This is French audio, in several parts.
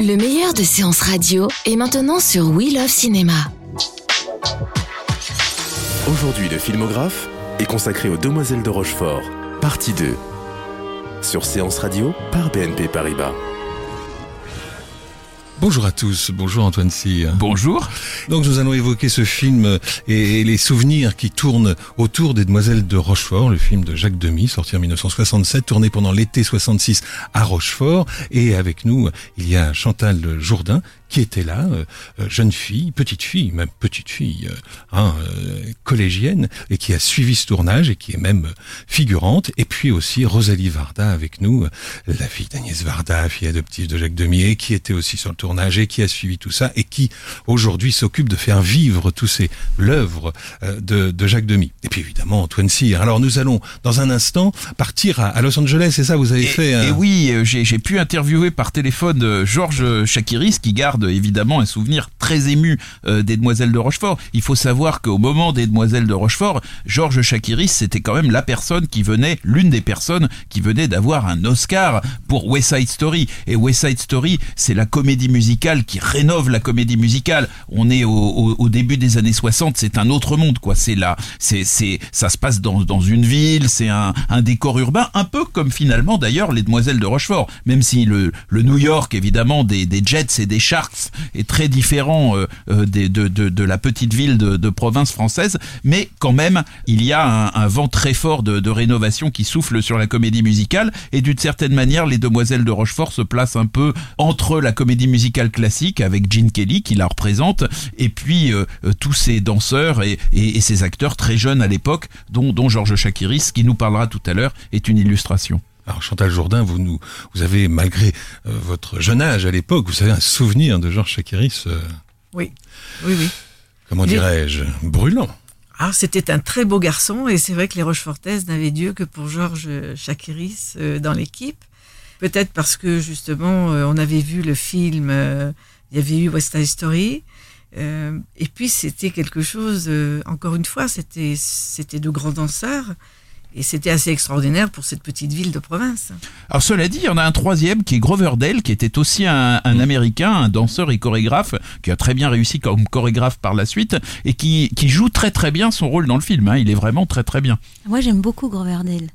Le meilleur de séances radio est maintenant sur We Love Cinéma. Aujourd'hui, le filmographe est consacré aux Demoiselles de Rochefort, partie 2. Sur Séance Radio par BNP Paribas. Bonjour à tous, bonjour Antoine Cyr. Bonjour. Donc nous allons évoquer ce film et, les souvenirs qui tournent autour des Demoiselles de Rochefort, le film de Jacques Demy, sorti en 1967, tourné pendant l'été 66 à Rochefort. Et avec nous, il y a Chantal Jourdain, qui était là, euh, euh, jeune fille, petite fille, même petite fille, euh, hein, collégienne, et qui a suivi ce tournage et qui est même figurante. Et puis aussi Rosalie Varda avec nous, la fille d'Agnès Varda, fille adoptive de Jacques Demier, qui était aussi sur le tournage et qui a suivi tout ça et qui aujourd'hui s'occupe de faire vivre tous ces l'œuvre de, de, Jacques Demy. Et puis évidemment Antoine Cyr. Alors nous allons dans un instant partir à, Los Angeles, c'est ça vous avez fait Et oui, j'ai pu interviewer par téléphone Georges Chakiris qui garde évidemment un souvenir très ému euh, des Demoiselles de Rochefort. Il faut savoir qu'au moment des Demoiselles de Rochefort, Georges Chakiris, c'était quand même la personne qui venait, l'une des personnes qui venait d'avoir un Oscar pour West Side Story. Et West Side Story, c'est la comédie musicale qui rénove la comédie musicale. On est au, début des années 60, c'est un autre monde, quoi. C'est là, c'est, ça se passe dans, dans une ville, c'est un, décor urbain, un peu comme finalement d'ailleurs les Demoiselles de Rochefort. Même si le, le New York, évidemment, des, des Jets et des Est très différent euh, euh, de, de, de, la petite ville de, province française, mais quand même, il y a un, vent très fort de, rénovation qui souffle sur la comédie musicale, et d'une certaine manière, Les Demoiselles de Rochefort se placent un peu entre la comédie musicale classique, avec Gene Kelly qui la représente, et puis euh, tous ces danseurs et, et, et, ces acteurs très jeunes à l'époque, dont, dont Georges Chakiris, qui nous parlera tout à l'heure, est une illustration. Alors Chantal Jourdain, vous nous, vous avez malgré euh, votre jeune âge à l'époque, vous avez un souvenir de Georges Chakiris. Euh, oui, oui, oui. Comment dirais-je, brûlant. Ah, c'était un très beau garçon et c'est vrai que les Rochefortaises n'avaient Dieu que pour Georges Chakiris euh, dans l'équipe. Peut-être parce que justement on avait vu le film, il y avait eu West Side Story. et puis c'était quelque chose, encore une fois, c'était c'était de grands danseurs. Et c'était assez extraordinaire pour cette petite ville de province. Alors cela dit, il y en a un troisième qui est Grover Dale, qui était aussi un, un Américain, un danseur et chorégraphe, qui a très bien réussi comme chorégraphe par la suite, et qui, qui joue très très bien son rôle dans le film. Hein. Il est vraiment très très bien. Moi j'aime beaucoup Grover Dale.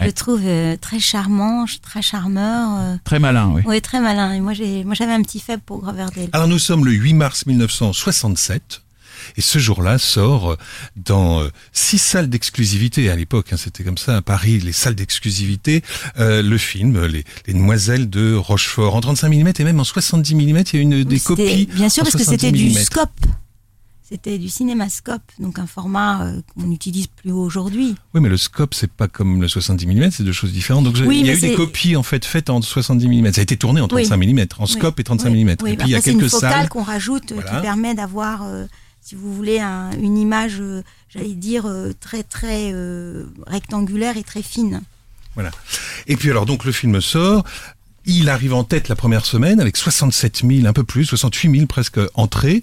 Je le trouve euh, très charmant, très charmeur. Euh. Très malin, oui. Oui, très malin. Et moi, j'avais un petit faible pour Grover Dale. Alors, nous sommes le 8 mars 1967. Et ce jour-là sort dans euh, six salles d'exclusivité à l'époque, hein, c'était comme ça à Paris, les salles d'exclusivité, euh, le film les, les, Demoiselles de Rochefort en 35 mm et même en 70 mm. Il y a une des copies. Bien sûr, parce que c'était du scope. C'était du cinémascope, donc un format euh, qu'on n'utilise plus aujourd'hui. Oui, mais le scope, c'est pas comme le 70 mm, c'est deux choses différentes. Donc il y a eu des copies en fait faites en 70 mm. Ça a été tourné en 35 mm, en scope et 35 mm. et puis il y a quelques une focale qu'on rajoute qui permet d'avoir si vous voulez, une image, euh, j'allais dire, euh, très très euh, rectangulaire et très fine. Voilà. Et puis alors donc le film sort. Il arrive en tête la première semaine avec 67 000, un peu plus, 68 000 presque entrées.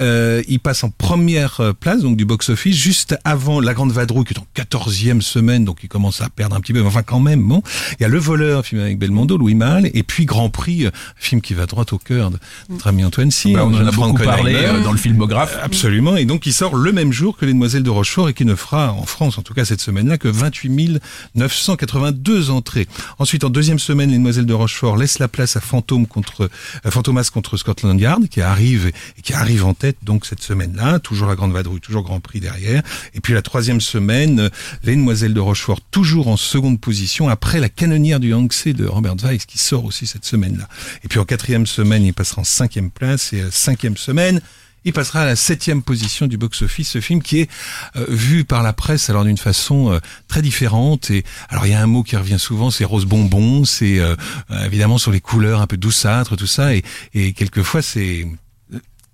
Euh, il passe en première euh, place donc du box-office juste avant La Grande Vadrouille qui est en quatorzième semaine donc il commence à perdre un petit peu mais enfin quand même bon. Il y a Le Voleur film avec Belmondo Louis Malle et puis Grand Prix euh, film qui va droit au cœur de notre ami Antoine Cyr bah, on en a beaucoup parlé dans le filmographe. absolument et donc il sort le même jour que Les Demoiselles de Rochefort et qui ne fera en France en tout cas cette semaine-là que 28 982 entrées. Ensuite en deuxième semaine Les Demoiselles de Rochefort laisse la place à Fantôme contre Fantomas contre Scotland Yard qui arrive et qui arrive en tête donc cette semaine-là, toujours la Grande Vadrouille, toujours Grand Prix derrière. Et puis la troisième semaine, les Demoiselles de Rochefort, toujours en seconde position, après la canonnière du Yangtze de Robert Weiss, qui sort aussi cette semaine-là. Et puis en quatrième semaine, il passera en cinquième place, et cinquième semaine, il passera à la septième position du box-office. Ce film qui est euh, vu par la presse alors d'une façon euh, très différente. Et alors il y a un mot qui revient souvent, c'est rose bonbon. C'est euh, évidemment sur les couleurs un peu douceâtres, tout ça. Et, et quelquefois c'est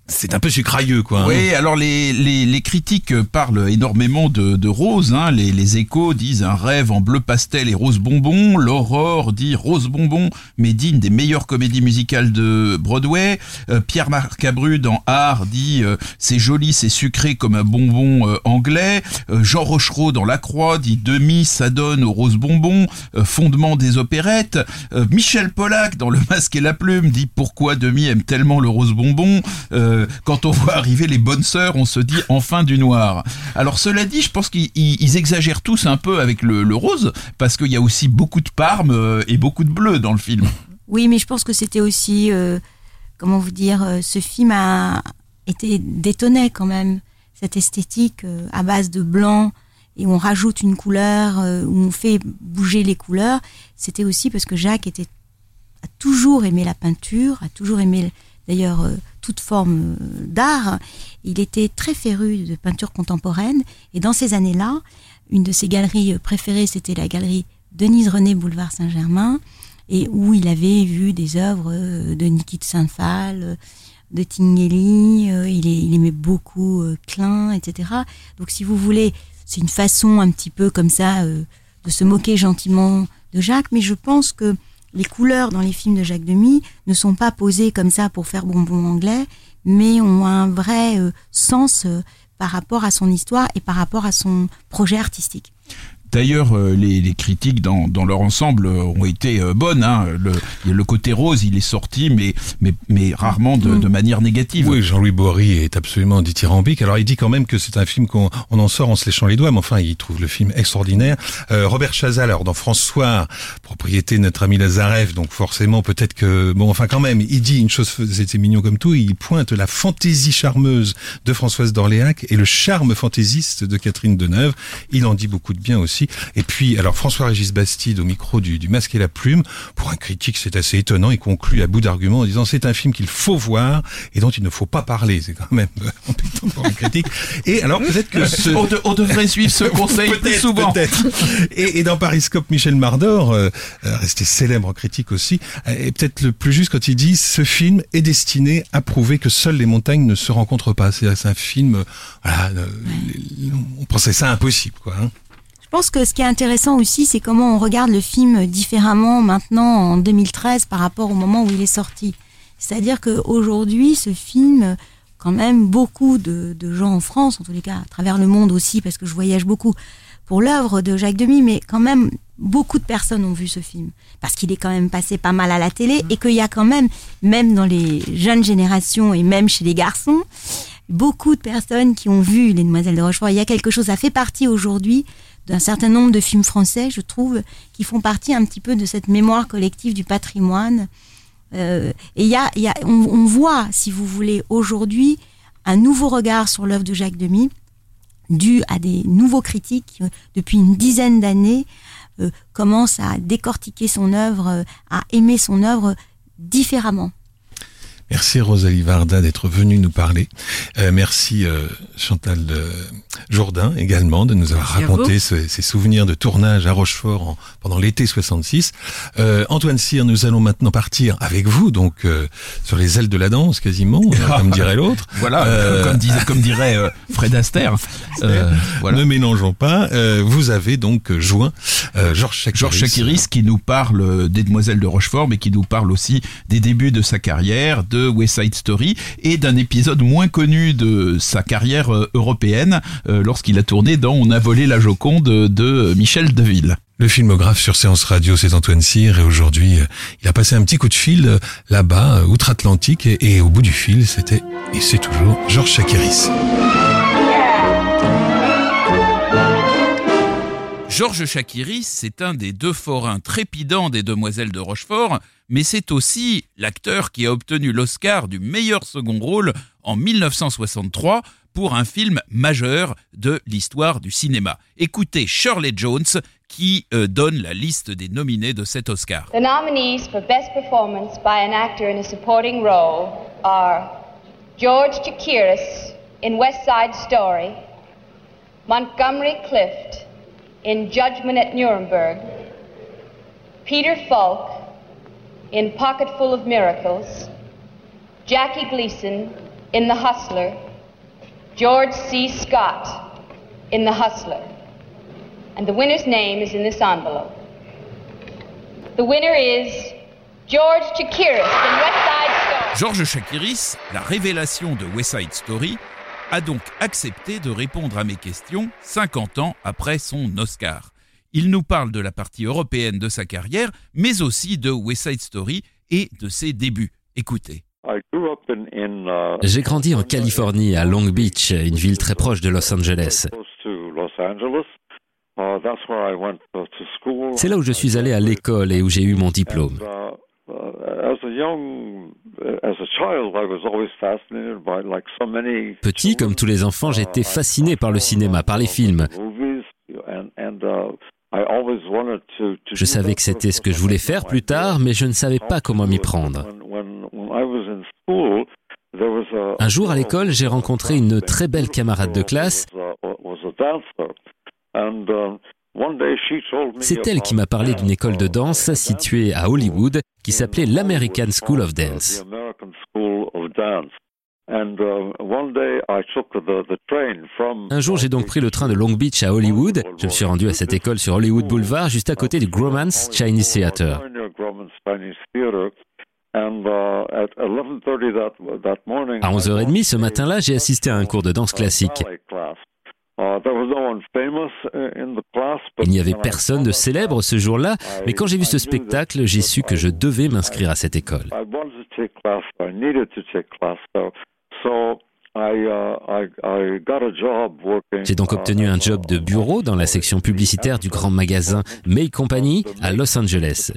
c'est un peu sucrailleux, quoi. Hein. Oui, alors les, les, les, critiques parlent énormément de, rose. Hein. Les, les, échos disent un rêve en bleu pastel et rose bonbon. L'Aurore dit rose bonbon, mais digne des meilleures comédies musicales de Broadway. Euh, Pierre Marcabru dans Art dit euh, c'est joli, c'est sucré comme un bonbon euh, anglais. Jean Rochereau dans La Croix dit demi ça donne au rose bonbon. fondement des opérettes. Michel Pollack dans Le Masque et la Plume dit pourquoi demi aime tellement le rose bonbon quand on voit arriver les bonnes sœurs, on se dit enfin du noir. Alors cela dit, je pense qu'ils exagèrent tous un peu avec le, rose, parce qu'il y a aussi beaucoup de parme euh, et beaucoup de bleu dans le film. Oui, mais je pense que c'était aussi, euh, comment vous dire, euh, ce film a été détonné quand même. Cette esthétique à base de blanc et on rajoute une couleur, où on fait bouger les couleurs, c'était aussi parce que Jacques était, a toujours aimé la peinture, a toujours aimé d'ailleurs toute forme euh, d'art. Il était très féru de peinture contemporaine et dans ces années-là, une de ses galeries préférées, c'était la galerie Denise René Boulevard Saint-Germain et où il avait vu des œuvres euh, de Niki de Saint-Phal, euh, de Tinguely, il, aimait beaucoup Klein, etc. Donc si vous voulez, c'est une façon un petit peu comme ça de se moquer gentiment de Jacques, mais je pense que les couleurs dans les films de Jacques Demy ne sont pas posées comme ça pour faire bonbon anglais, mais ont un vrai euh, sens euh, par rapport à son histoire et par rapport à son projet artistique. D'ailleurs, euh, les, critiques dans, leur ensemble euh, ont été euh, bonnes. Hein. Le, le, côté rose, il est sorti, mais, mais, mais rarement de, de manière négative. Oui, Jean-Louis Bory est absolument dithyrambique. Alors, il dit quand même que c'est un film qu'on on en sort en se léchant les doigts, mais enfin, il trouve le film extraordinaire. Robert Chazal, alors dans François, propriété de notre ami Lazarev, donc forcément, peut-être que... Bon, enfin, quand même, il dit une chose, c'était mignon comme tout, il pointe la fantaisie charmeuse de Françoise d'Orléac et le charme fantaisiste de Catherine Deneuve. Il en dit beaucoup de bien aussi. Et puis, alors François-Régis Bastide au micro du, du Masque et la Plume, pour un critique, c'est assez étonnant. Il conclut à bout d'arguments en disant c'est un film qu'il faut voir et dont il ne faut pas parler. C'est quand même embêtant pour un critique. Et alors peut-être que ce... on, devrait suivre ce conseil plus souvent. Et, et, dans Pariscope, Michel Mardor, euh, euh, resté célèbre en critique aussi, est peut-être le plus juste quand il dit ce film est destiné à prouver que seules les montagnes ne se rencontrent pas. C'est un film, voilà, euh, on pensait ça impossible, quoi. Hein. Je pense que ce qui est intéressant aussi, c'est comment on regarde le film différemment maintenant en 2013 par rapport au moment où il est sorti. C'est-à-dire qu'aujourd'hui, ce film, quand même, beaucoup de, gens en France, en tous les cas, à travers le monde aussi, parce que je voyage beaucoup pour l'œuvre de Jacques Demy, mais quand même, beaucoup de personnes ont vu ce film. Parce qu'il est quand même passé pas mal à la télé et qu'il y a quand même, même dans les jeunes générations et même chez les garçons, beaucoup de personnes qui ont vu Les Demoiselles de Rochefort. Il y a quelque chose, ça fait partie aujourd'hui d'un certain nombre de films français, je trouve, qui font partie un petit peu de cette mémoire collective du patrimoine. Euh, et y a, y a on, voit, si vous voulez, aujourd'hui, un nouveau regard sur l'œuvre de Jacques Demy, dû à des nouveaux critiques qui, depuis une dizaine d'années, euh, commencent à décortiquer son œuvre, à aimer son œuvre différemment. Merci Rosalie Varda d'être venue nous parler. Euh, merci euh, Chantal euh, Jourdain également de nous avoir raconté ses souvenirs de tournage à Rochefort pendant l'été 66. Euh, Antoine Cyr, nous allons maintenant partir avec vous, donc sur les ailes de la danse quasiment, comme dirait l'autre. Voilà, comme, comme, dirait Fred Astaire. voilà. Ne mélangeons pas. vous avez donc joint Georges Chakiris. Georges Chakiris qui nous parle des Demoiselles de Rochefort, mais qui nous parle aussi des débuts de sa carrière, de West Side Story et d'un épisode moins connu de sa carrière euh, européenne euh, lorsqu'il a tourné dans On a volé la Joconde de Michel Deville. Le filmographe sur Séance Radio, c'est Antoine Cyr et aujourd'hui, euh, il a passé un petit coup de fil là-bas, outre-Atlantique, et, au bout du fil, c'était, et c'est toujours, Georges Chakiris. Georges Chakiris, c'est un des deux forains trépidants des Demoiselles de Rochefort, mais c'est aussi l'acteur qui a obtenu l'Oscar du meilleur second rôle en 1963 pour un film majeur de l'histoire du cinéma. Écoutez Shirley Jones qui euh, donne la liste des nominés de cet Oscar. The nominees for best performance by an actor in a supporting role are George Chakiris in West Side Story, Montgomery Clift in Judgment at Nuremberg, Peter Falk in Pocketful of Miracles, Jackie Gleason in The Hustler, George C. Scott in The Hustler. And the winner's name is in this envelope. The winner is George Chakiris in West Side Story. George Chakiris, la révélation de West Side Story, a donc accepté de répondre à mes questions 50 ans après son Oscar. Il nous parle de la partie européenne de sa carrière, mais aussi de West Side Story et de ses débuts. Écoutez. J'ai grandi en Californie, à Long Beach, une ville très proche de Los Angeles. C'est là où je suis allé à l'école et où j'ai eu mon diplôme. Petit, comme tous les enfants, j'étais fasciné par le cinéma, par les films. Je savais que c'était ce que je voulais faire plus tard, mais je ne savais pas comment m'y prendre. Un jour à l'école, j'ai rencontré une très belle camarade de classe. C'est elle qui m'a parlé d'une école de danse située à Hollywood qui s'appelait l'American School of Dance. Un jour, j'ai donc pris le train de Long Beach à Hollywood. Je me suis rendu à cette école sur Hollywood Boulevard, juste à côté du Gromans Chinese Theater. À 11h30 ce matin-là, j'ai assisté à un cours de danse classique. Il n'y avait personne de célèbre ce jour-là, mais quand j'ai vu ce spectacle, j'ai su que je devais m'inscrire à cette école. J'ai donc obtenu un job de bureau dans la section publicitaire du grand magasin May Company à Los Angeles.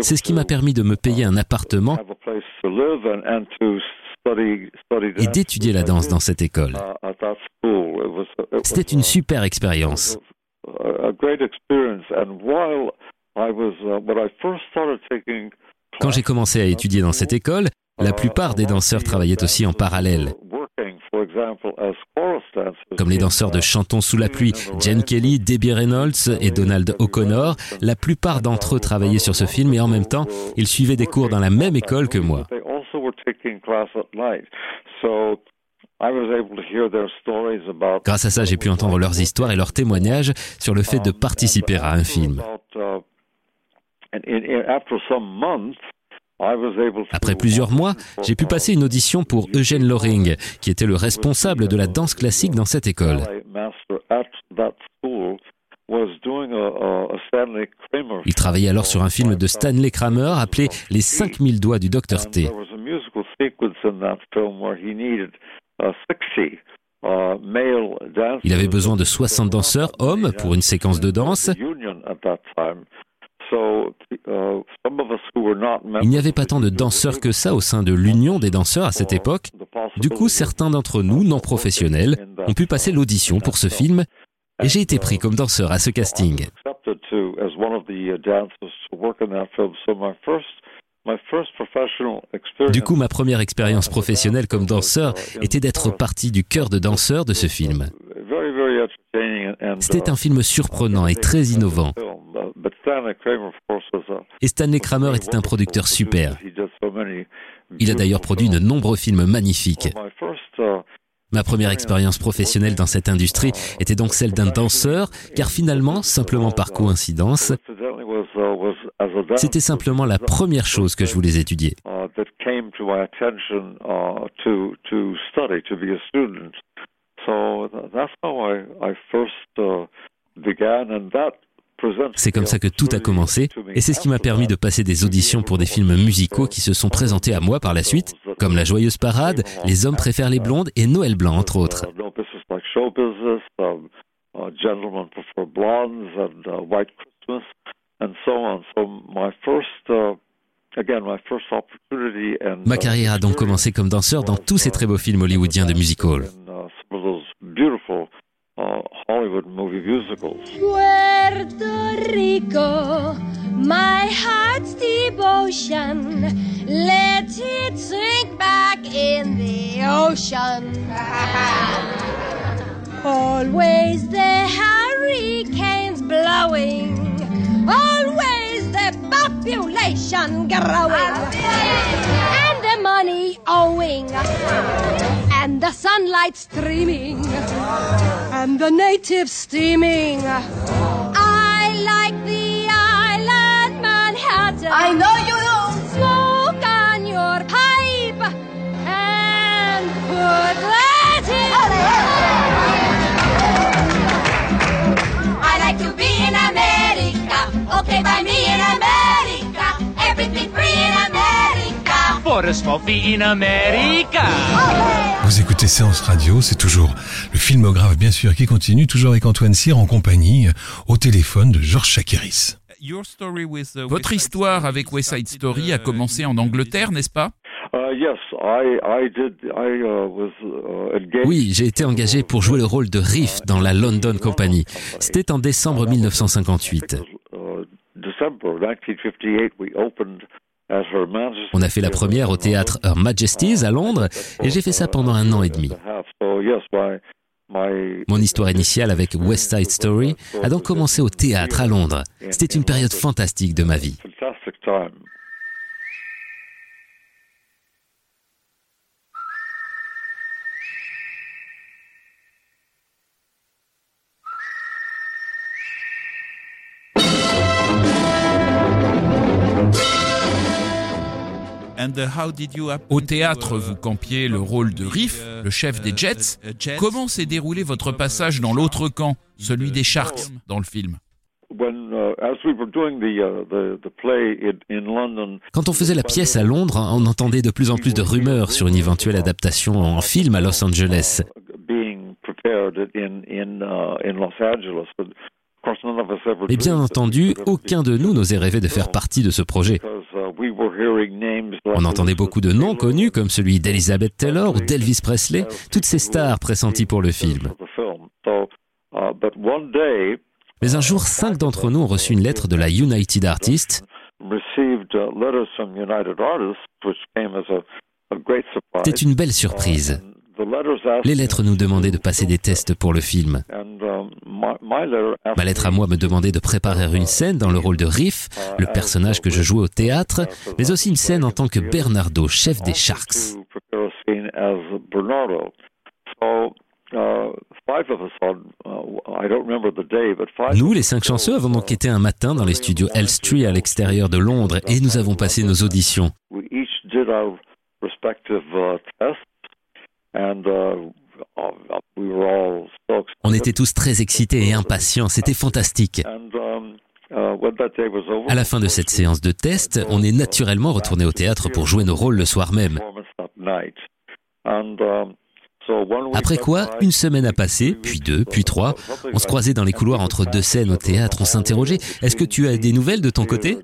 C'est ce qui m'a permis de me payer un appartement et d'étudier la danse dans cette école. C'était une super expérience. Quand j'ai commencé à étudier dans cette école, la plupart des danseurs travaillaient aussi en parallèle. Comme les danseurs de Chantons sous la pluie, Jen Kelly, Debbie Reynolds et Donald O'Connor, la plupart d'entre eux travaillaient sur ce film et en même temps, ils suivaient des cours dans la même école que moi. Grâce à ça, j'ai pu entendre leurs histoires et leurs témoignages sur le fait de participer à un film. Après plusieurs mois, j'ai pu passer une audition pour Eugène Loring, qui était le responsable de la danse classique dans cette école. Il travaillait alors sur un film de Stanley Kramer appelé Les 5000 doigts du Dr T. Il avait besoin de 60 danseurs hommes pour une séquence de danse. Il n'y avait pas tant de danseurs que ça au sein de l'Union des danseurs à cette époque. Du coup, certains d'entre nous, non professionnels, ont pu passer l'audition pour ce film et j'ai été pris comme danseur à ce casting. Du coup, ma première expérience professionnelle comme danseur était d'être partie du cœur de danseurs de ce film. C'était un film surprenant et très innovant. Et Stanley Kramer était un producteur super. Il a d'ailleurs produit de nombreux films magnifiques. Ma première expérience professionnelle dans cette industrie était donc celle d'un danseur, car finalement, simplement par coïncidence, c'était simplement la première chose que je voulais étudier. C'est comme ça que tout a commencé, et c'est ce qui m'a permis de passer des auditions pour des films musicaux qui se sont présentés à moi par la suite, comme La Joyeuse Parade, Les Hommes préfèrent les blondes et Noël Blanc, entre autres. Ma carrière a donc commencé comme danseur dans tous ces très beaux films hollywoodiens de musical. Hollywood movie musicals. Puerto Rico, my heart's devotion, let it sink back in the ocean. Always the hurricanes blowing, always the population growing, and the money owing and the sunlight streaming, and the natives steaming. I like the island Manhattan. I know you do. Smoke on your pipe and put that in. I like to be in America. Okay, by me in America. In America. Vous écoutez Séance Radio, c'est toujours le filmographe bien sûr qui continue, toujours avec Antoine Cyr en compagnie au téléphone de Georges Chakiris. Votre histoire avec West Side Story a commencé en Angleterre, n'est-ce pas? Oui, j'ai été engagé pour jouer le rôle de Riff dans la London Company. C'était en décembre 1958. On a fait la première au théâtre Her Majesty's à Londres et j'ai fait ça pendant un an et demi. Mon histoire initiale avec West Side Story a donc commencé au théâtre à Londres. C'était une période fantastique de ma vie. Au théâtre, vous campiez le rôle de Riff, le chef des Jets. Comment s'est déroulé votre passage dans l'autre camp, celui des Sharks, dans le film? Quand on faisait la pièce à Londres, on entendait de plus en plus de rumeurs sur une éventuelle adaptation en film à Los Angeles. Et bien entendu, aucun de nous n'osait rêver de faire partie de ce projet. On entendait beaucoup de noms connus comme celui d'Elizabeth Taylor ou d'Elvis Presley, toutes ces stars pressenties pour le film. Mais un jour, cinq d'entre nous ont reçu une lettre de la United Artists. C'était une belle surprise. Les lettres nous demandaient de passer des tests pour le film. Ma lettre à moi me demandait de préparer une scène dans le rôle de Riff, le personnage que je jouais au théâtre, mais aussi une scène en tant que Bernardo, chef des Sharks. Nous, les cinq chanceux, avons donc été un matin dans les studios Elstree à l'extérieur de Londres et nous avons passé nos auditions. On était tous très excités et impatients, c'était fantastique. À la fin de cette séance de test, on est naturellement retourné au théâtre pour jouer nos rôles le soir même. Après quoi, une semaine a passé, puis deux, puis trois. On se croisait dans les couloirs entre deux scènes au théâtre, on s'interrogeait Est-ce que tu as des nouvelles de ton côté?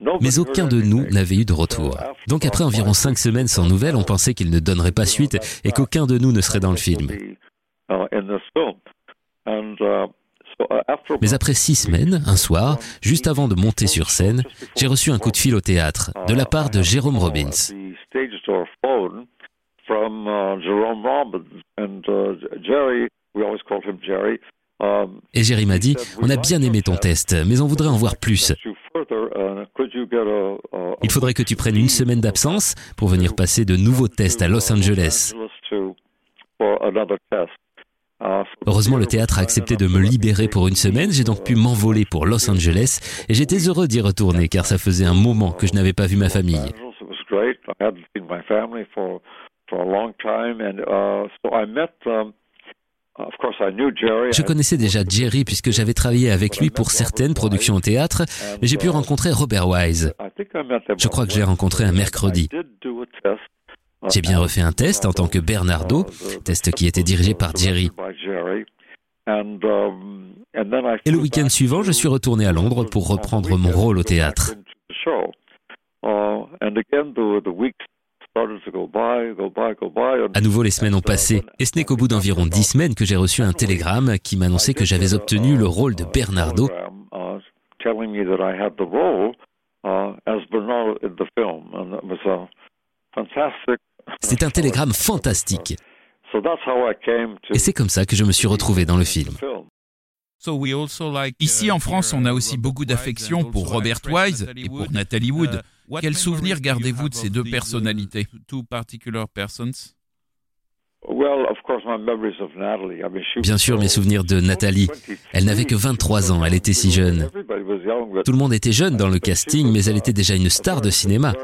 Mais aucun de nous n'avait eu de retour. Donc après environ cinq semaines sans nouvelles, on pensait qu'il ne donnerait pas suite et qu'aucun de nous ne serait dans le film. Mais après six semaines, un soir, juste avant de monter sur scène, j'ai reçu un coup de fil au théâtre de la part de Jérôme Robbins. Et Jerry m'a dit, on a bien aimé ton test, mais on voudrait en voir plus. Il faudrait que tu prennes une semaine d'absence pour venir passer de nouveaux tests à Los Angeles. Heureusement, le théâtre a accepté de me libérer pour une semaine. J'ai donc pu m'envoler pour Los Angeles et j'étais heureux d'y retourner car ça faisait un moment que je n'avais pas vu ma famille. Je connaissais déjà Jerry puisque j'avais travaillé avec lui pour certaines productions au théâtre, mais j'ai pu rencontrer Robert Wise. Je crois que j'ai rencontré un mercredi. J'ai bien refait un test en tant que Bernardo, test qui était dirigé par Jerry. Et le week-end suivant, je suis retourné à Londres pour reprendre mon rôle au théâtre. À nouveau, les semaines ont passé, et ce n'est qu'au bout d'environ dix semaines que j'ai reçu un télégramme qui m'annonçait que j'avais obtenu le rôle de Bernardo. C'était un télégramme fantastique. Et c'est comme ça que je me suis retrouvé dans le film. Ici en France, on a aussi beaucoup d'affection pour Robert Wise et pour Natalie Wood. Quel souvenir gardez-vous de ces deux personnalités? Bien sûr, mes souvenirs de Nathalie. Elle n'avait que 23 ans, elle était si jeune. Tout le monde était jeune dans le casting, mais elle était déjà une star de cinéma.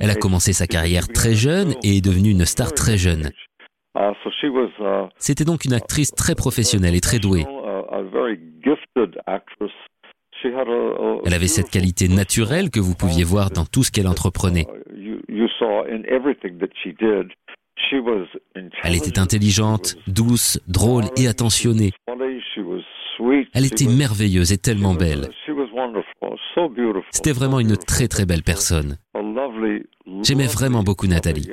Elle a commencé sa carrière très jeune et est devenue une star très jeune. C'était donc une actrice très professionnelle et très douée. Elle avait cette qualité naturelle que vous pouviez voir dans tout ce qu'elle entreprenait. Elle était intelligente, douce, drôle et attentionnée. Elle était merveilleuse et tellement belle. C'était vraiment une très très belle personne. J'aimais vraiment beaucoup Nathalie.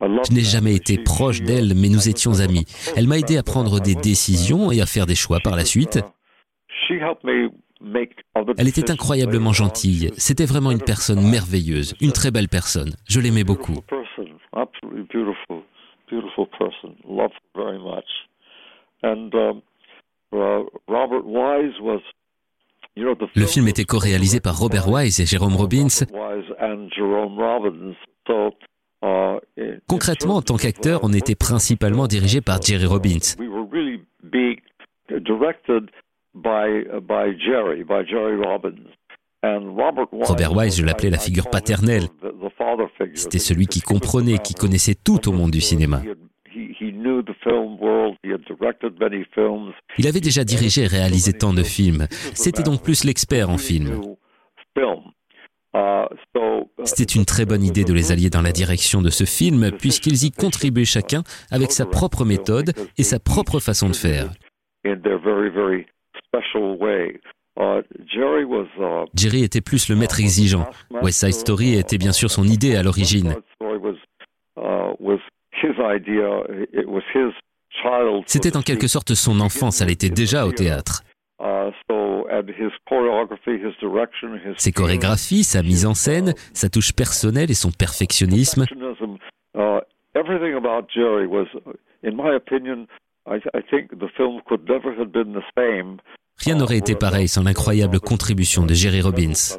Je n'ai jamais été proche d'elle, mais nous étions amis. Elle m'a aidé à prendre des décisions et à faire des choix par la suite. Elle était incroyablement gentille. C'était vraiment une personne merveilleuse, une très belle personne. Je l'aimais beaucoup. Le film était co-réalisé par Robert Wise et Jérôme Robbins. Concrètement, en tant qu'acteur, on était principalement dirigé par Jerry Robbins. Robert Wise, je l'appelais la figure paternelle. C'était celui qui comprenait, qui connaissait tout au monde du cinéma. Il avait déjà dirigé et réalisé tant de films. C'était donc plus l'expert en film. C'était une très bonne idée de les allier dans la direction de ce film, puisqu'ils y contribuaient chacun avec sa propre méthode et sa propre façon de faire. Jerry était plus le maître exigeant. West Side Story était bien sûr son idée à l'origine. C'était en quelque sorte son enfance, elle était déjà au théâtre. Ses chorégraphies, sa mise en scène, sa touche personnelle et son perfectionnisme. Rien n'aurait été pareil sans l'incroyable contribution de Jerry Robbins.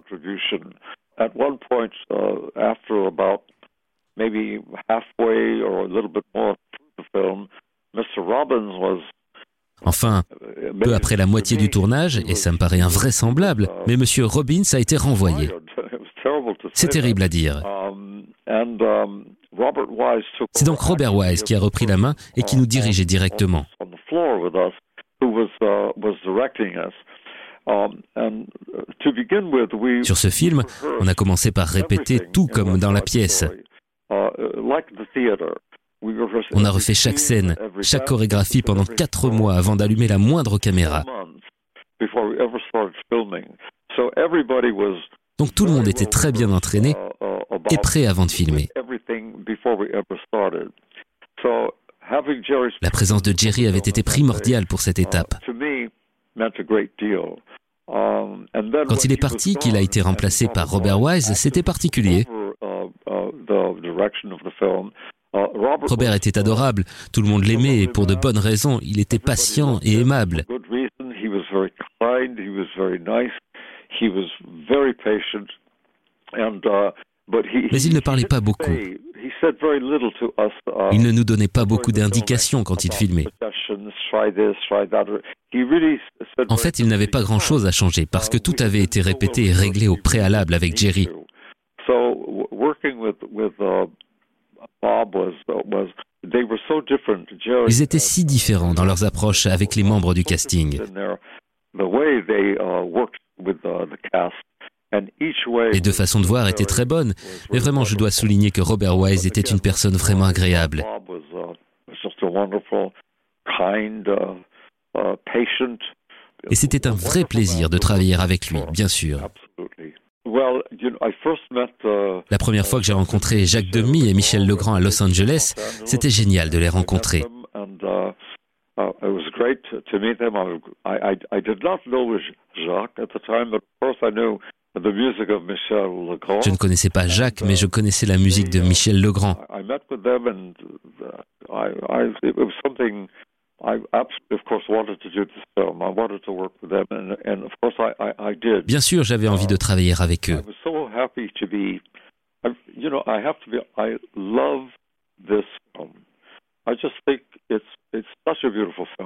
Enfin, peu après la moitié du tournage, et ça me paraît invraisemblable, mais M. Robbins a été renvoyé. C'est terrible à dire. C'est donc Robert Wise qui a repris la main et qui nous dirigeait directement. Sur ce film, on a commencé par répéter tout comme dans la pièce. On a refait chaque scène, chaque chorégraphie pendant quatre mois avant d'allumer la moindre caméra. Donc tout le monde était très bien entraîné et prêt avant de filmer. La présence de Jerry avait été primordiale pour cette étape. Quand il est parti, qu'il a été remplacé par Robert Wise, c'était particulier. Robert était adorable, tout le monde l'aimait et pour de bonnes raisons, il était patient et aimable. Mais il ne parlait pas beaucoup. Il ne nous donnait pas beaucoup d'indications quand il filmait. En fait, il n'avait pas grand-chose à changer parce que tout avait été répété et réglé au préalable avec Jerry. Ils étaient si différents dans leurs approches avec les membres du casting. Les deux façons de voir étaient très bonnes, mais vraiment je dois souligner que Robert Wise était une personne vraiment agréable. Et c'était un vrai plaisir de travailler avec lui, bien sûr. La première fois que j'ai rencontré Jacques Demy et Michel Legrand à Los Angeles, c'était génial de les rencontrer. Je ne connaissais pas Jacques, mais je connaissais la musique de Michel Legrand. Bien sûr, j'avais envie de travailler avec eux.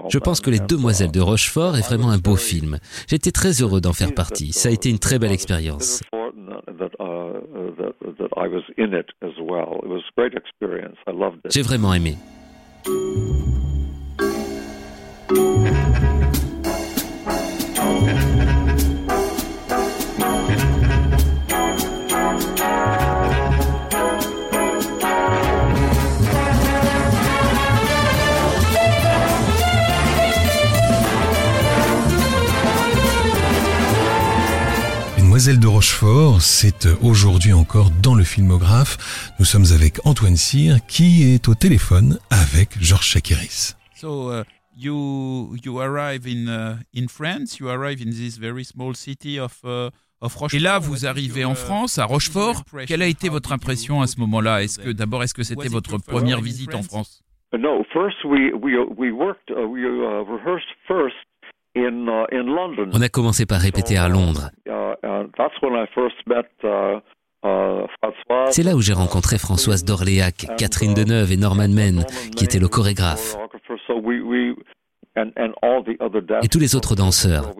Je pense que Les Demoiselles de Rochefort est vraiment un beau film. J'étais très heureux d'en faire partie. Ça a été une très belle expérience. J'ai vraiment aimé. Demoiselle de Rochefort, c'est aujourd'hui encore dans le filmographe. Nous sommes avec Antoine Cyr qui est au téléphone avec Georges Chakiris. So, uh, you you arrive in uh, in France, you arrive in this very small city of uh, Et là, vous arrivez en France, à Rochefort. Quelle a été votre impression à ce moment-là? Est-ce que d'abord, est-ce que c'était votre première visite en France? No, first we we we worked uh, we uh, rehearsed first on a commencé par répéter à Londres. C'est là où j'ai rencontré Françoise d'Orléac, Catherine Deneuve et Norman Men, qui étaient le chorégraphe, et tous les autres danseurs.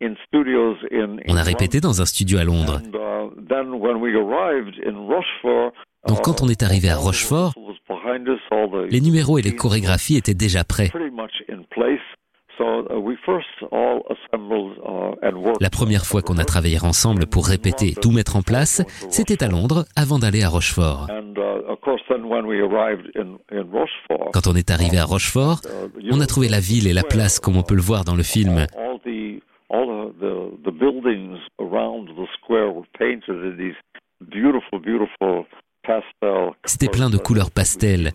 On a répété dans un studio à Londres. Donc quand on est arrivé à Rochefort, les numéros et les chorégraphies étaient déjà prêts. La première fois qu'on a travaillé ensemble pour répéter, tout mettre en place, c'était à Londres avant d'aller à Rochefort. Quand on est arrivé à Rochefort, on a trouvé la ville et la place comme on peut le voir dans le film. C'était plein de couleurs pastel.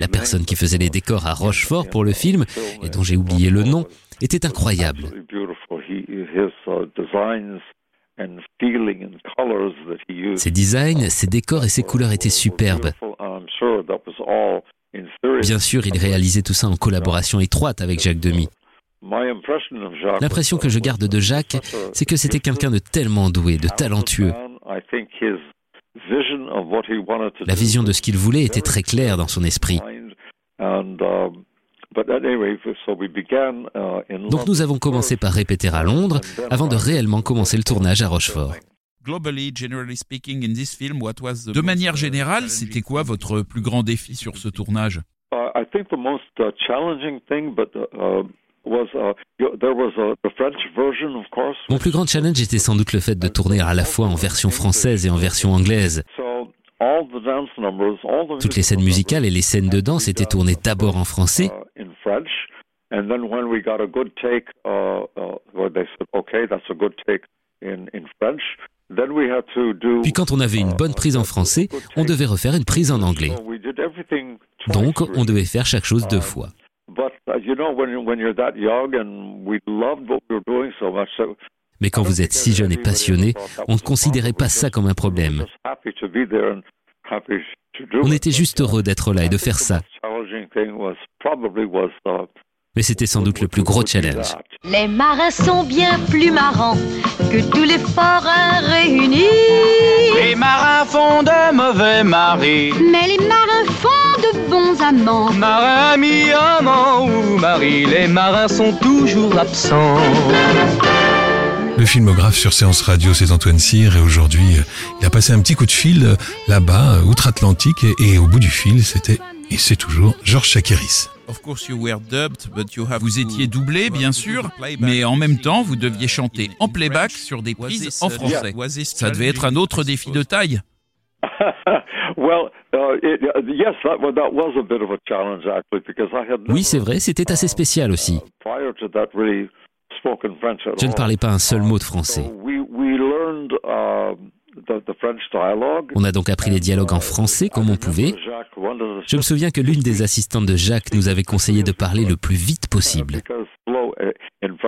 La personne qui faisait les décors à Rochefort pour le film, et dont j'ai oublié le nom, était incroyable. Ses designs, ses décors et ses couleurs étaient superbes. Bien sûr, il réalisait tout ça en collaboration étroite avec Jacques Demy. L'impression que je garde de Jacques, c'est que c'était quelqu'un de tellement doué, de talentueux. La vision de ce qu'il voulait était très claire dans son esprit. Donc nous avons commencé par répéter à Londres avant de réellement commencer le tournage à Rochefort. De manière générale, c'était quoi votre plus grand défi sur ce tournage? Mon plus grand challenge était sans doute le fait de tourner à la fois en version française et en version anglaise. Toutes les scènes musicales et les scènes de danse étaient tournées d'abord en français. Puis quand on avait une bonne prise en français, on devait refaire une prise en anglais. Donc on devait faire chaque chose deux fois. Mais quand vous êtes si jeune et passionné, on ne considérait pas ça comme un problème. On était juste heureux d'être là et de faire ça. Mais c'était sans doute le plus gros challenge. Les marins sont bien plus marrants que tous les forains réunis. Les marins font de mauvais maris. Mais les marins font de bons amants. Marin, ami, amant ou mari, les marins sont toujours absents. Le filmographe sur Séance Radio, c'est Antoine Cyr et aujourd'hui, il a passé un petit coup de fil là-bas, outre-Atlantique, et, au bout du fil, c'était, et c'est toujours, Georges Chakiris. Vous étiez doublé, bien sûr, mais en même temps, vous deviez chanter en playback sur des prises en français. Ça devait être un autre défi de taille. Oui, c'est vrai, c'était assez spécial aussi. Je ne parlais pas un seul mot de français. On a donc appris les dialogues en français comme on pouvait. Je me souviens que l'une des assistantes de Jacques nous avait conseillé de parler le plus vite possible.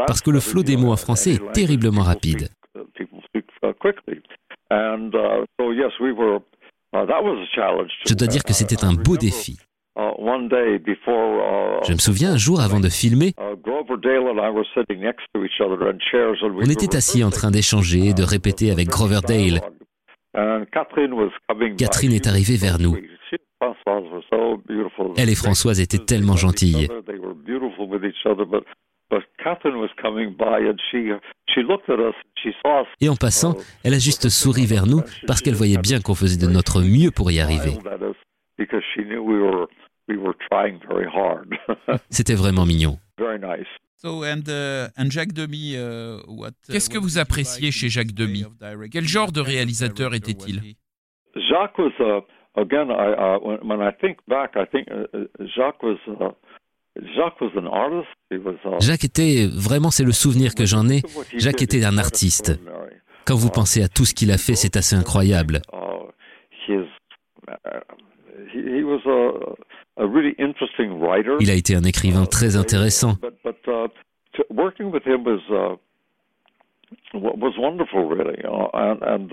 Parce que le flot des mots en français est terriblement rapide. Je dois dire que c'était un beau défi. Je me souviens un jour avant de filmer, on était assis en train d'échanger et de répéter avec Grover Dale. Catherine est arrivée vers nous. Elle et Françoise étaient tellement gentilles. Et en passant, elle a juste souri vers nous parce qu'elle voyait bien qu'on faisait de notre mieux pour y arriver. C'était vraiment mignon. Qu'est-ce que vous appréciez chez Jacques Demy Quel genre de réalisateur était-il Jacques was uh, again I uh, when I think back I think uh, Jacques was Jacques was an artist. He was, Jacques était vraiment c'est le souvenir que j'en ai. Jacques était un artiste. Quand vous pensez à tout ce qu'il a fait, c'est assez incroyable. Il a été un écrivain très intéressant.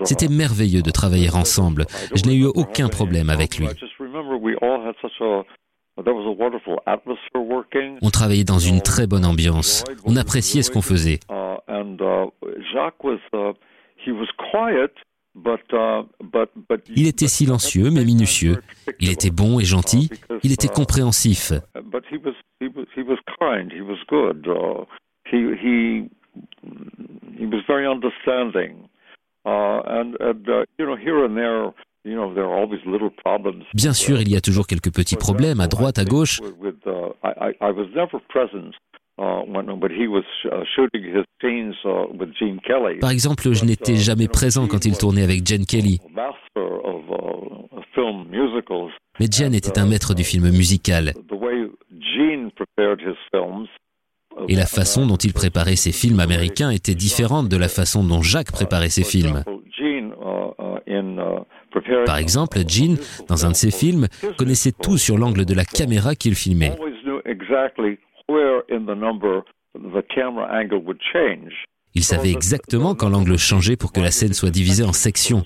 C'était merveilleux de travailler ensemble. Je n'ai eu aucun problème avec lui. On travaillait dans une très bonne ambiance. On appréciait ce qu'on faisait. Il était silencieux mais minutieux. Il était bon et gentil. Il était compréhensif. Bien sûr, il y a toujours quelques petits problèmes à droite, à gauche. Par exemple, je n'étais jamais présent quand il tournait avec Jen Kelly. Mais Jen était un maître du film musical. Et la façon dont il préparait ses films américains était différente de la façon dont Jacques préparait ses films. Par exemple, Gene, dans un de ses films, connaissait tout sur l'angle de la caméra qu'il filmait. Il savait exactement quand l'angle changeait pour que la scène soit divisée en sections.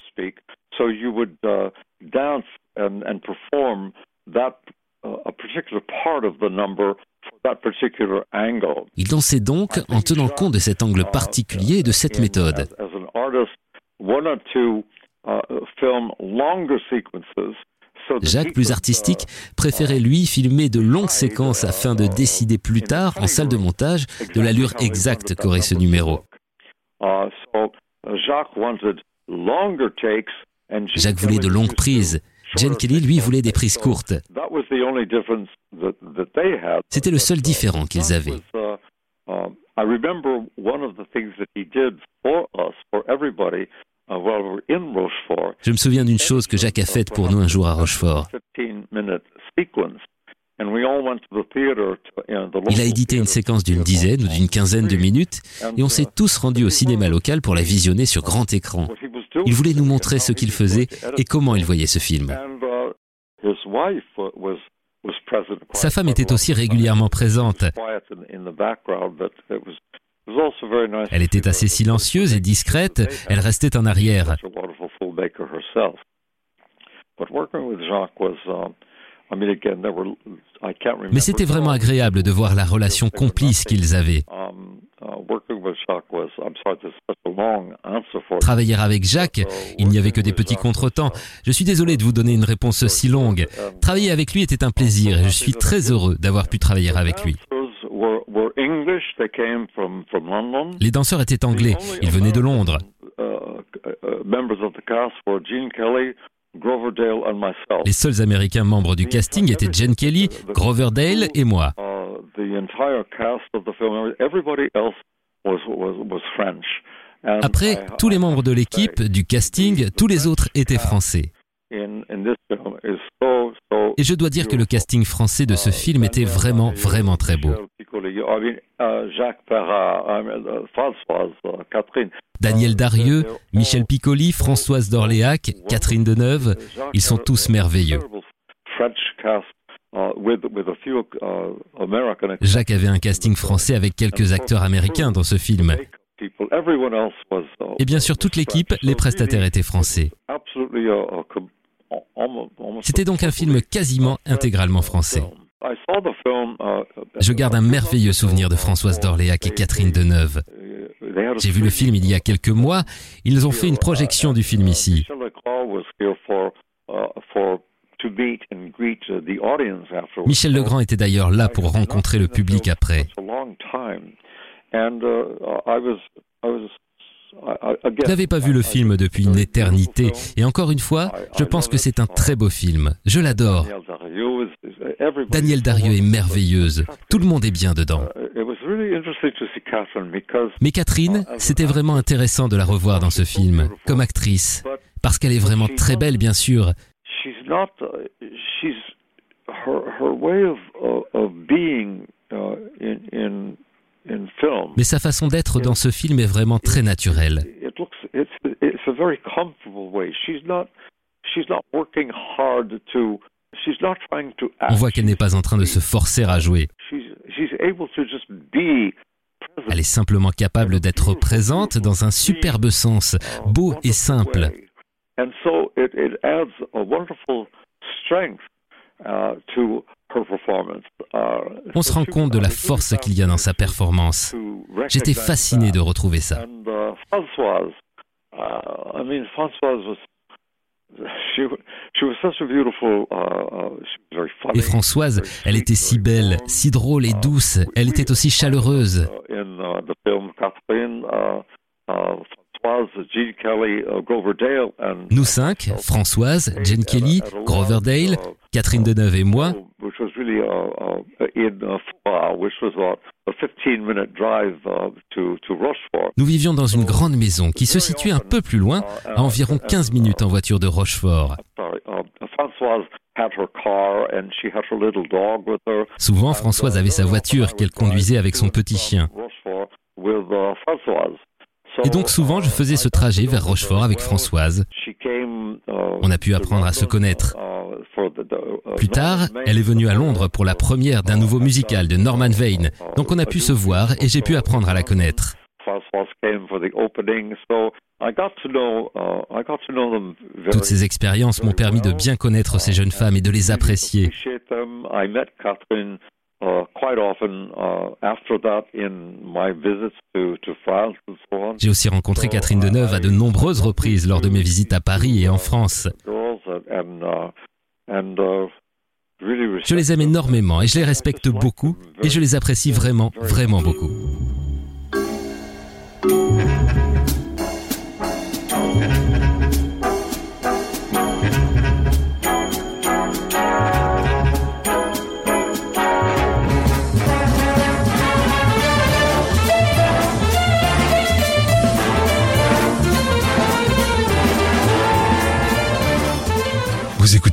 Il dansait donc en tenant compte de cet angle particulier et de cette méthode. Jacques, plus artistique, préférait lui filmer de longues séquences afin de décider plus tard, en salle de montage, de l'allure exacte qu'aurait ce numéro. Jacques voulait de longues prises. Jen Kelly, lui, voulait des prises courtes. C'était le seul différent qu'ils avaient. Je me souviens d'une chose que Jacques a faite pour nous un jour à Rochefort. Il a édité une séquence d'une dizaine ou d'une quinzaine de minutes et on s'est tous rendus au cinéma local pour la visionner sur grand écran. Il voulait nous montrer ce qu'il faisait et comment il voyait ce film. Sa femme était aussi régulièrement présente. Elle était assez silencieuse et discrète, elle restait en arrière. Mais c'était vraiment agréable de voir la relation complice qu'ils avaient. Travailler avec Jacques, il n'y avait que des petits contretemps. Je suis désolé de vous donner une réponse si longue. Travailler avec lui était un plaisir et je suis très heureux d'avoir pu travailler avec lui. Les danseurs étaient anglais, ils venaient de Londres. Les seuls Américains membres du casting étaient Jen Kelly, Grover Dale et moi. Après, tous les membres de l'équipe, du casting, tous les autres étaient français. Et je dois dire que le casting français de ce film était vraiment, vraiment très beau. Daniel Darieux, Michel Piccoli, Françoise d'Orléac, Catherine Deneuve, ils sont tous merveilleux. Jacques avait un casting français avec quelques acteurs américains dans ce film. Et bien sûr, toute l'équipe, les prestataires étaient français. C'était donc un film quasiment intégralement français. Je garde un merveilleux souvenir de Françoise d'Orléac et Catherine Deneuve. J'ai vu le film il y a quelques mois. Ils ont fait une projection du film ici. Michel Legrand était d'ailleurs là pour rencontrer le public après. Je n'avais pas vu le film depuis une éternité et encore une fois, je pense que c'est un très beau film. Je l'adore. Daniel Darieux est merveilleuse. Tout le monde est bien dedans. Mais Catherine, c'était vraiment intéressant de la revoir dans ce film, comme actrice, parce qu'elle est vraiment très belle, bien sûr. Mais sa façon d'être dans ce film est vraiment très naturelle. On voit qu'elle n'est pas en train de se forcer à jouer. Elle est simplement capable d'être présente dans un superbe sens, beau et simple. On se rend compte de la force qu'il y a dans sa performance. J'étais fasciné de retrouver ça. Et Françoise, elle était si belle, si drôle et douce. Elle était aussi chaleureuse. Nous cinq, Françoise, Jane Kelly, Grover Dale, Catherine Deneuve et moi, nous vivions dans une grande maison qui se situait un peu plus loin, à environ 15 minutes en voiture de Rochefort. Souvent, Françoise avait sa voiture qu'elle conduisait avec son petit chien. Et donc souvent, je faisais ce trajet vers Rochefort avec Françoise. On a pu apprendre à se connaître. Plus tard, elle est venue à Londres pour la première d'un nouveau musical de Norman Vane. Donc on a pu se voir et j'ai pu apprendre à la connaître. Toutes ces expériences m'ont permis de bien connaître ces jeunes femmes et de les apprécier. J'ai aussi rencontré Catherine Deneuve à de nombreuses reprises lors de mes visites à Paris et en France. Je les aime énormément et je les respecte beaucoup et je les apprécie vraiment, vraiment beaucoup.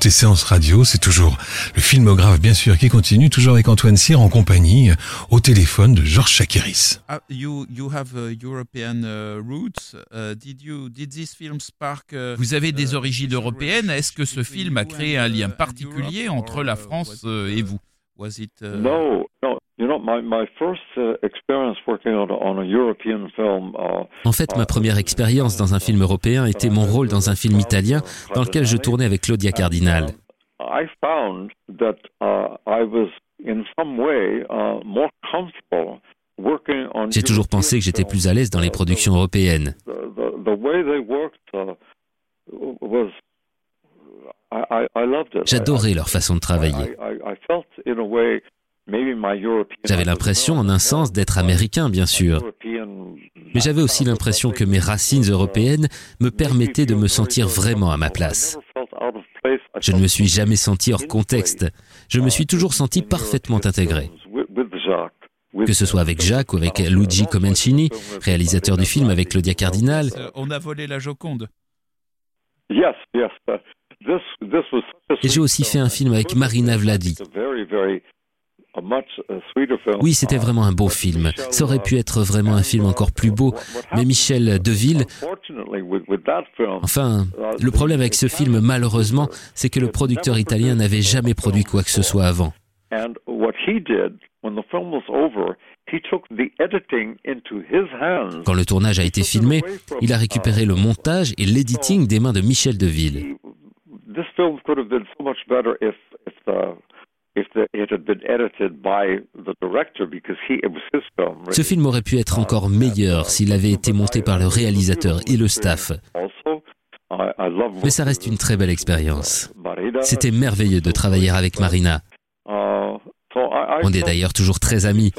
Écoutez Séance Radio, c'est toujours le filmographe bien sûr qui continue, toujours avec Antoine Cyr en compagnie euh, au téléphone de Georges Chakiris. Vous avez des origines européennes. Est-ce que ce film a créé un lien particulier entre la France euh, et vous en fait, ma première expérience dans un film européen était mon rôle dans un film italien dans lequel je tournais avec Claudia Cardinal. J'ai toujours pensé que j'étais plus à l'aise dans les productions européennes. J'adorais leur façon de travailler. J'avais l'impression, en un sens, d'être américain, bien sûr. Mais j'avais aussi l'impression que mes racines européennes me permettaient de me sentir vraiment à ma place. Je ne me suis jamais senti hors contexte. Je me suis toujours senti parfaitement intégré. Que ce soit avec Jacques ou avec Luigi Comencini, réalisateur du film avec Claudia Cardinal. On a volé la Joconde. Et j'ai aussi fait un film avec Marina Vladi. Oui, c'était vraiment un beau film. Ça aurait pu être vraiment un film encore plus beau, mais Michel Deville... Enfin, le problème avec ce film, malheureusement, c'est que le producteur italien n'avait jamais produit quoi que ce soit avant. Quand le tournage a été filmé, il a récupéré le montage et l'editing des mains de Michel Deville. Ce film aurait pu être encore meilleur s'il avait été monté par le réalisateur et le staff. Mais ça reste une très belle expérience. C'était merveilleux de travailler avec Marina. On est d'ailleurs toujours très amis,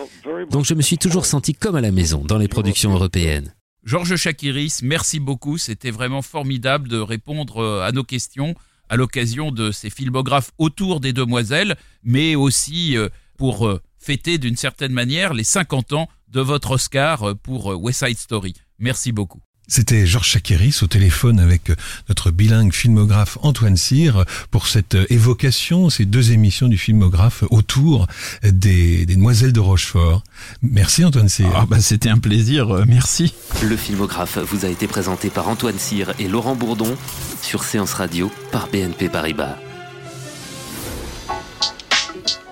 donc je me suis toujours senti comme à la maison dans les productions européennes. Georges Chakiris, merci beaucoup, c'était vraiment formidable de répondre euh, à nos questions à l'occasion de ces filmographes autour des demoiselles, mais aussi euh, pour euh, fêter d'une certaine manière les 50 ans de votre Oscar pour West Side Story. Merci beaucoup. C'était Georges Chakiris au téléphone avec euh, notre bilingue filmographe Antoine Cyr pour cette euh, évocation, ces deux émissions du filmographe autour des, demoiselles de Rochefort. Merci Antoine Cyr. Ah bah c'était un plaisir, euh, merci. Le filmographe vous a été présenté par Antoine Cyr et Laurent Bourdon sur Séance Radio par BNP Paribas.